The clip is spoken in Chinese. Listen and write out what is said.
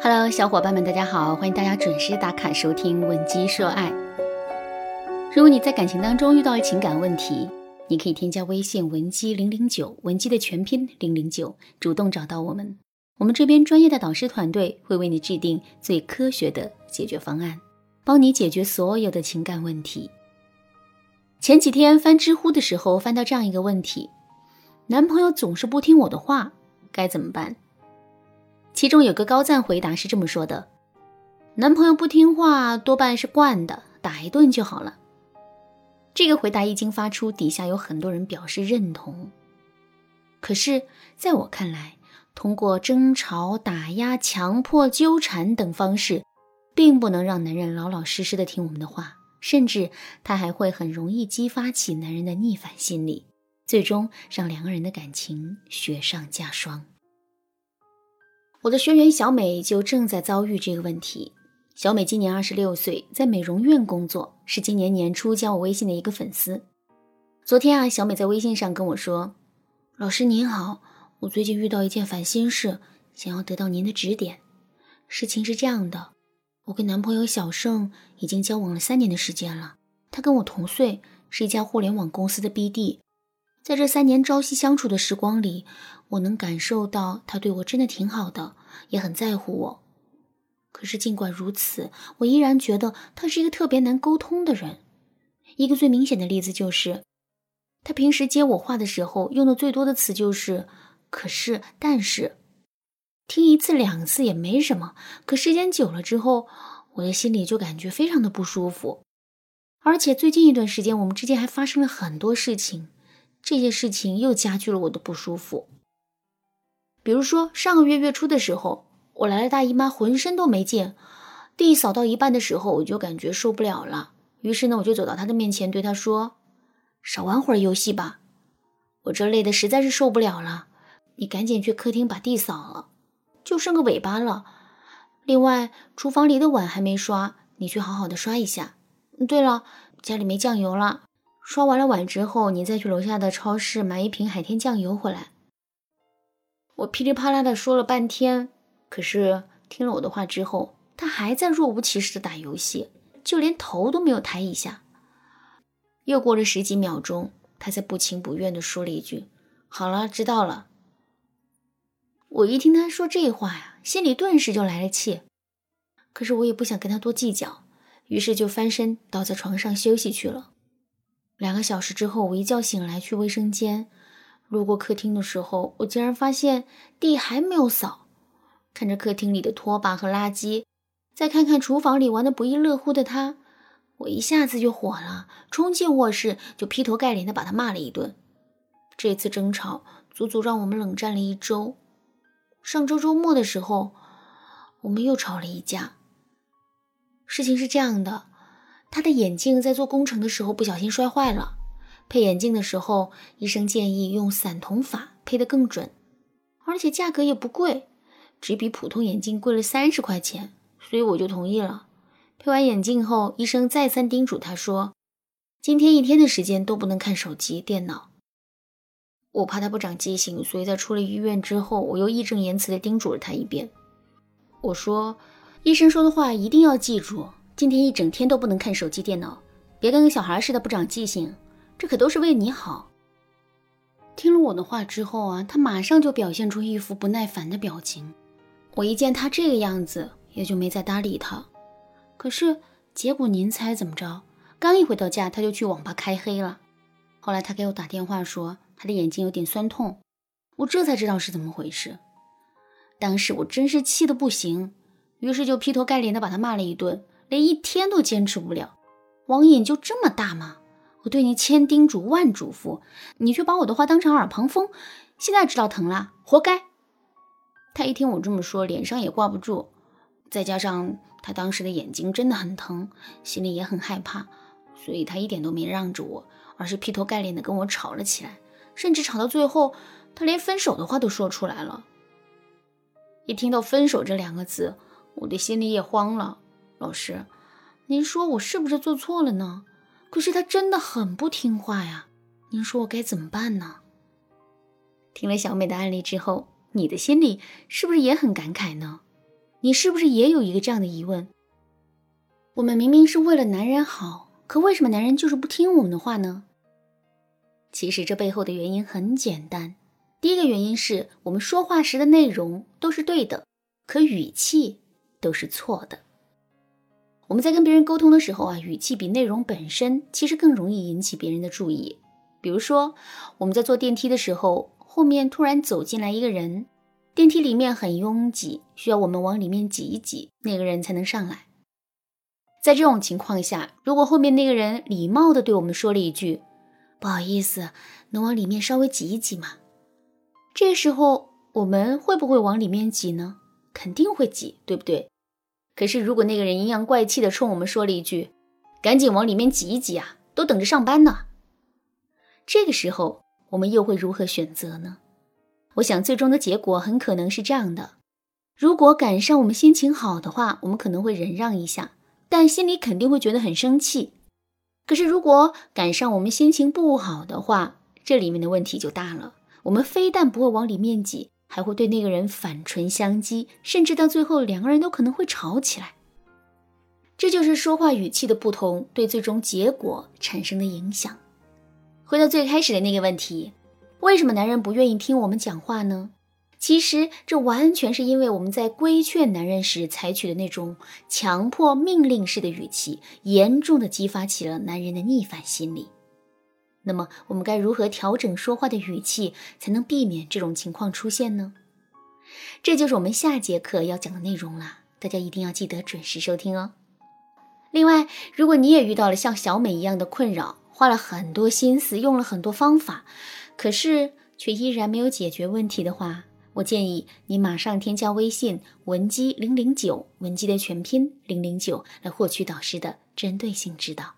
Hello，小伙伴们，大家好！欢迎大家准时打卡收听《吻鸡说爱》。如果你在感情当中遇到了情感问题，你可以添加微信文姬零零九，文姬的全拼零零九，主动找到我们。我们这边专业的导师团队会为你制定最科学的解决方案，帮你解决所有的情感问题。前几天翻知乎的时候，翻到这样一个问题：男朋友总是不听我的话，该怎么办？其中有个高赞回答是这么说的：“男朋友不听话，多半是惯的，打一顿就好了。”这个回答一经发出，底下有很多人表示认同。可是，在我看来，通过争吵、打压、强迫、纠缠等方式，并不能让男人老老实实的听我们的话，甚至他还会很容易激发起男人的逆反心理，最终让两个人的感情雪上加霜。我的学员小美就正在遭遇这个问题。小美今年二十六岁，在美容院工作，是今年年初加我微信的一个粉丝。昨天啊，小美在微信上跟我说：“老师您好，我最近遇到一件烦心事，想要得到您的指点。事情是这样的，我跟男朋友小盛已经交往了三年的时间了，他跟我同岁，是一家互联网公司的 BD。在这三年朝夕相处的时光里。”我能感受到他对我真的挺好的，也很在乎我。可是尽管如此，我依然觉得他是一个特别难沟通的人。一个最明显的例子就是，他平时接我话的时候用的最多的词就是“可是”“但是”。听一次两次也没什么，可时间久了之后，我的心里就感觉非常的不舒服。而且最近一段时间，我们之间还发生了很多事情，这些事情又加剧了我的不舒服。比如说，上个月月初的时候，我来了大姨妈，浑身都没劲。地扫到一半的时候，我就感觉受不了了。于是呢，我就走到她的面前，对她说：“少玩会儿游戏吧，我这累的实在是受不了了。你赶紧去客厅把地扫了，就剩个尾巴了。另外，厨房里的碗还没刷，你去好好的刷一下。对了，家里没酱油了，刷完了碗之后，你再去楼下的超市买一瓶海天酱油回来。”我噼里啪啦的说了半天，可是听了我的话之后，他还在若无其事的打游戏，就连头都没有抬一下。又过了十几秒钟，他才不情不愿的说了一句：“好了，知道了。”我一听他说这话呀，心里顿时就来了气。可是我也不想跟他多计较，于是就翻身倒在床上休息去了。两个小时之后，我一觉醒来去卫生间。路过客厅的时候，我竟然发现地还没有扫。看着客厅里的拖把和垃圾，再看看厨房里玩的不亦乐乎的他，我一下子就火了，冲进卧室就劈头盖脸的把他骂了一顿。这次争吵足足让我们冷战了一周。上周周末的时候，我们又吵了一架。事情是这样的，他的眼镜在做工程的时候不小心摔坏了。配眼镜的时候，医生建议用散瞳法配得更准，而且价格也不贵，只比普通眼镜贵了三十块钱，所以我就同意了。配完眼镜后，医生再三叮嘱他说：“今天一天的时间都不能看手机、电脑。”我怕他不长记性，所以在出了医院之后，我又义正言辞地叮嘱了他一遍。我说：“医生说的话一定要记住，今天一整天都不能看手机、电脑，别跟个小孩似的不长记性。”这可都是为你好。听了我的话之后啊，他马上就表现出一副不耐烦的表情。我一见他这个样子，也就没再搭理他。可是结果您猜怎么着？刚一回到家，他就去网吧开黑了。后来他给我打电话说他的眼睛有点酸痛，我这才知道是怎么回事。当时我真是气得不行，于是就劈头盖脸的把他骂了一顿，连一天都坚持不了。网瘾就这么大吗？我对你千叮嘱万嘱咐，你却把我的话当成耳旁风，现在知道疼了，活该。他一听我这么说，脸上也挂不住，再加上他当时的眼睛真的很疼，心里也很害怕，所以他一点都没让着我，而是劈头盖脸的跟我吵了起来，甚至吵到最后，他连分手的话都说出来了。一听到分手这两个字，我的心里也慌了。老师，您说我是不是做错了呢？可是他真的很不听话呀，您说我该怎么办呢？听了小美的案例之后，你的心里是不是也很感慨呢？你是不是也有一个这样的疑问？我们明明是为了男人好，可为什么男人就是不听我们的话呢？其实这背后的原因很简单，第一个原因是我们说话时的内容都是对的，可语气都是错的。我们在跟别人沟通的时候啊，语气比内容本身其实更容易引起别人的注意。比如说，我们在坐电梯的时候，后面突然走进来一个人，电梯里面很拥挤，需要我们往里面挤一挤，那个人才能上来。在这种情况下，如果后面那个人礼貌的对我们说了一句“不好意思，能往里面稍微挤一挤吗？”这时候我们会不会往里面挤呢？肯定会挤，对不对？可是，如果那个人阴阳怪气的冲我们说了一句：“赶紧往里面挤一挤啊，都等着上班呢。”这个时候，我们又会如何选择呢？我想，最终的结果很可能是这样的：如果赶上我们心情好的话，我们可能会忍让一下，但心里肯定会觉得很生气。可是，如果赶上我们心情不好的话，这里面的问题就大了。我们非但不会往里面挤。还会对那个人反唇相讥，甚至到最后两个人都可能会吵起来。这就是说话语气的不同对最终结果产生的影响。回到最开始的那个问题，为什么男人不愿意听我们讲话呢？其实这完全是因为我们在规劝男人时采取的那种强迫命令式的语气，严重的激发起了男人的逆反心理。那么我们该如何调整说话的语气，才能避免这种情况出现呢？这就是我们下节课要讲的内容了，大家一定要记得准时收听哦。另外，如果你也遇到了像小美一样的困扰，花了很多心思，用了很多方法，可是却依然没有解决问题的话，我建议你马上添加微信文姬零零九，文姬的全拼零零九，来获取导师的针对性指导。